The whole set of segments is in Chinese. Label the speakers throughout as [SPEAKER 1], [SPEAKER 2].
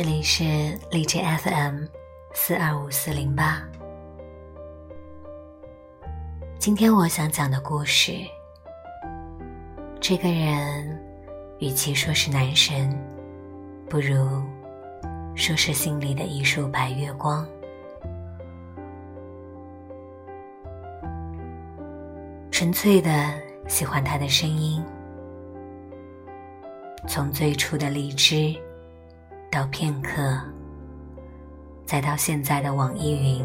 [SPEAKER 1] 这里是荔枝 FM 四二五四零八。今天我想讲的故事，这个人与其说是男神，不如说是心里的一束白月光。纯粹的喜欢他的声音，从最初的荔枝，到片刻，再到现在的网易云，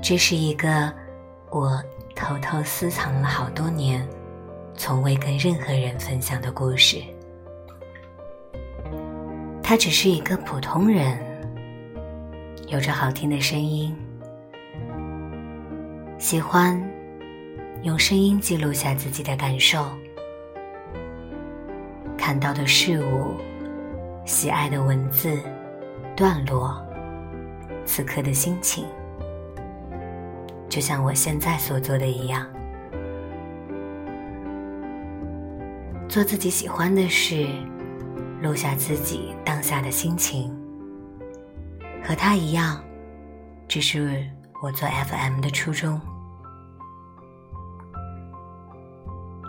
[SPEAKER 1] 这是一个我偷偷私藏了好多年，从未跟任何人分享的故事。他只是一个普通人，有着好听的声音。喜欢用声音记录下自己的感受，看到的事物，喜爱的文字段落，此刻的心情，就像我现在所做的一样，做自己喜欢的事，录下自己当下的心情，和他一样，这是我做 FM 的初衷。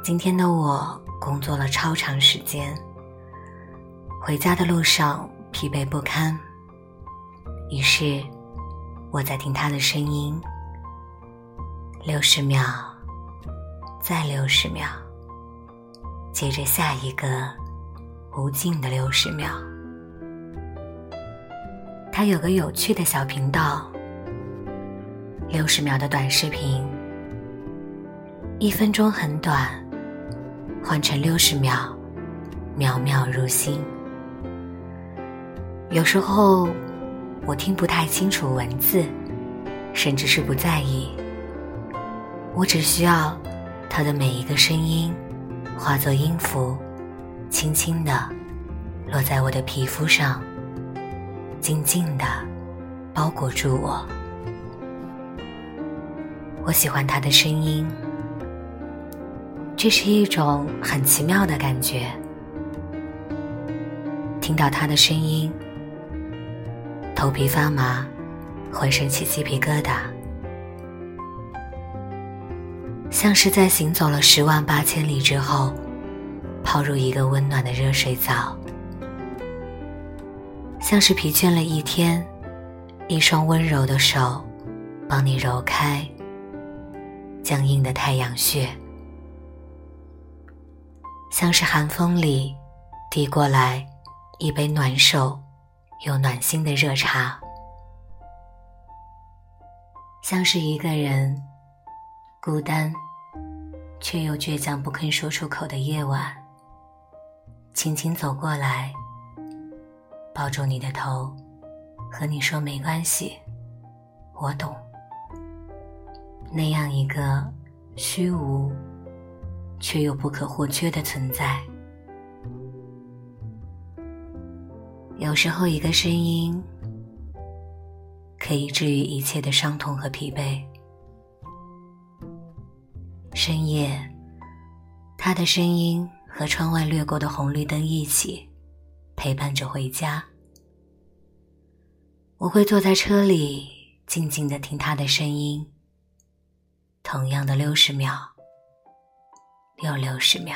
[SPEAKER 1] 今天的我工作了超长时间，回家的路上疲惫不堪。于是，我在听他的声音，六十秒，再六十秒，接着下一个无尽的六十秒。他有个有趣的小频道，六十秒的短视频，一分钟很短。换成六十秒，秒秒如新。有时候我听不太清楚文字，甚至是不在意。我只需要它的每一个声音化作音符，轻轻的落在我的皮肤上，静静的包裹住我。我喜欢它的声音。这是一种很奇妙的感觉，听到他的声音，头皮发麻，浑身起鸡皮疙瘩，像是在行走了十万八千里之后，泡入一个温暖的热水澡，像是疲倦了一天，一双温柔的手帮你揉开僵硬的太阳穴。像是寒风里递过来一杯暖手又暖心的热茶，像是一个人孤单却又倔强不肯说出口的夜晚，轻轻走过来，抱住你的头，和你说没关系，我懂。那样一个虚无。却又不可或缺的存在。有时候，一个声音可以治愈一切的伤痛和疲惫。深夜，他的声音和窗外掠过的红绿灯一起陪伴着回家。我会坐在车里，静静的听他的声音。同样的六十秒。有六十秒，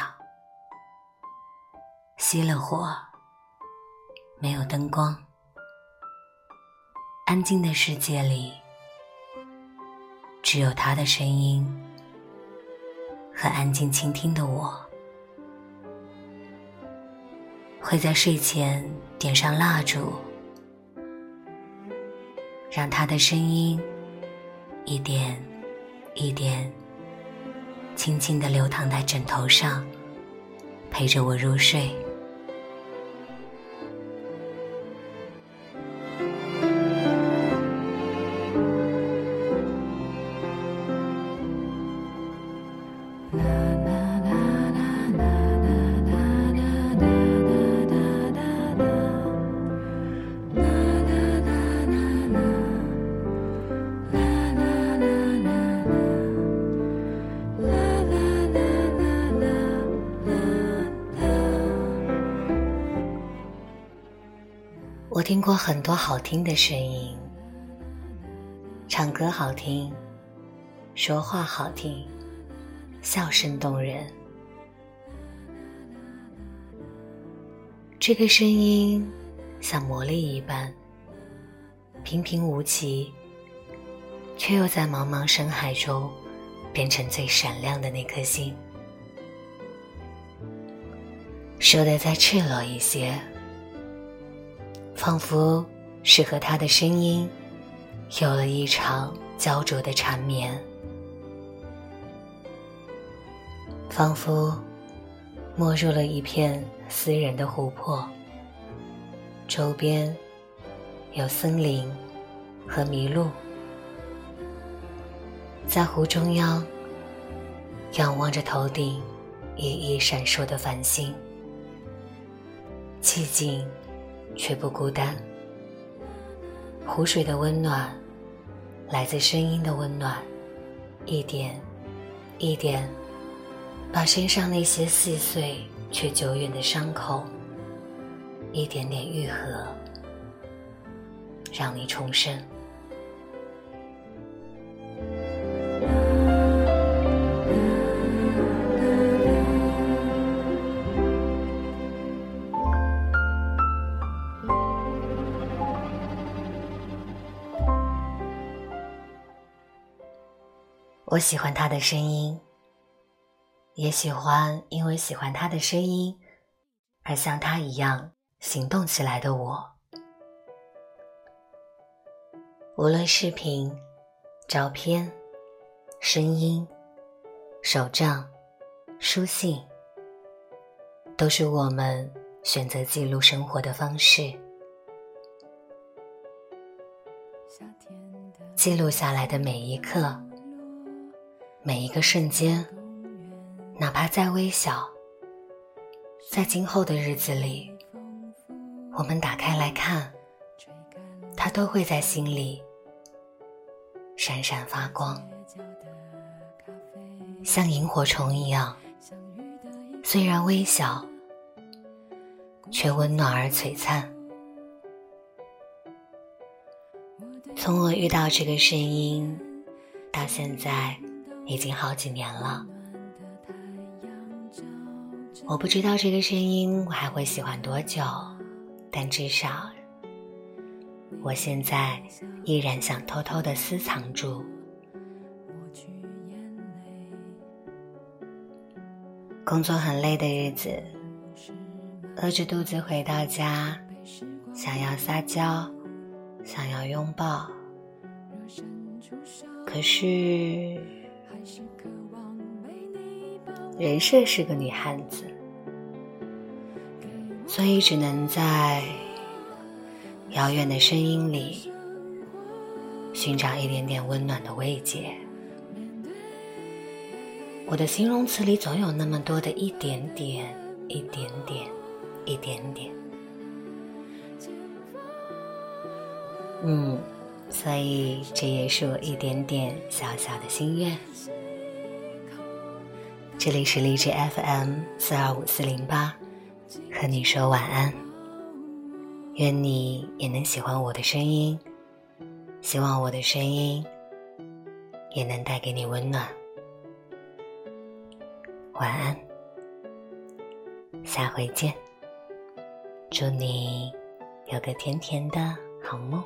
[SPEAKER 1] 熄了火，没有灯光，安静的世界里，只有他的声音和安静倾听的我。会在睡前点上蜡烛，让他的声音一点一点。轻轻的流淌在枕头上，陪着我入睡。听过很多好听的声音，唱歌好听，说话好听，笑声动人。这个声音像魔力一般，平平无奇，却又在茫茫深海中变成最闪亮的那颗星。说的再赤裸一些。仿佛是和他的声音有了一场焦灼的缠绵，仿佛没入了一片私人的湖泊，周边有森林和麋鹿，在湖中央仰望着头顶熠熠闪烁的繁星，寂静。却不孤单。湖水的温暖，来自声音的温暖，一点一点，把身上那些细碎却久远的伤口，一点点愈合，让你重生。我喜欢他的声音，也喜欢因为喜欢他的声音而像他一样行动起来的我。无论视频、照片、声音、手账、书信，都是我们选择记录生活的方式。记录下来的每一刻。每一个瞬间，哪怕再微小，在今后的日子里，我们打开来看，它都会在心里闪闪发光，像萤火虫一样。虽然微小，却温暖而璀璨。从我遇到这个声音到现在。已经好几年了，我不知道这个声音我还会喜欢多久，但至少，我现在依然想偷偷的私藏住。工作很累的日子，饿着肚子回到家，想要撒娇，想要拥抱，可是。人设是个女汉子，所以只能在遥远的声音里寻找一点点温暖的慰藉。我的形容词里总有那么多的一点点、一点点、一点点。嗯，所以这也是我一点点小小的心愿。这里是荔枝 FM 四二五四零八，和你说晚安。愿你也能喜欢我的声音，希望我的声音也能带给你温暖。晚安，下回见。祝你有个甜甜的好梦。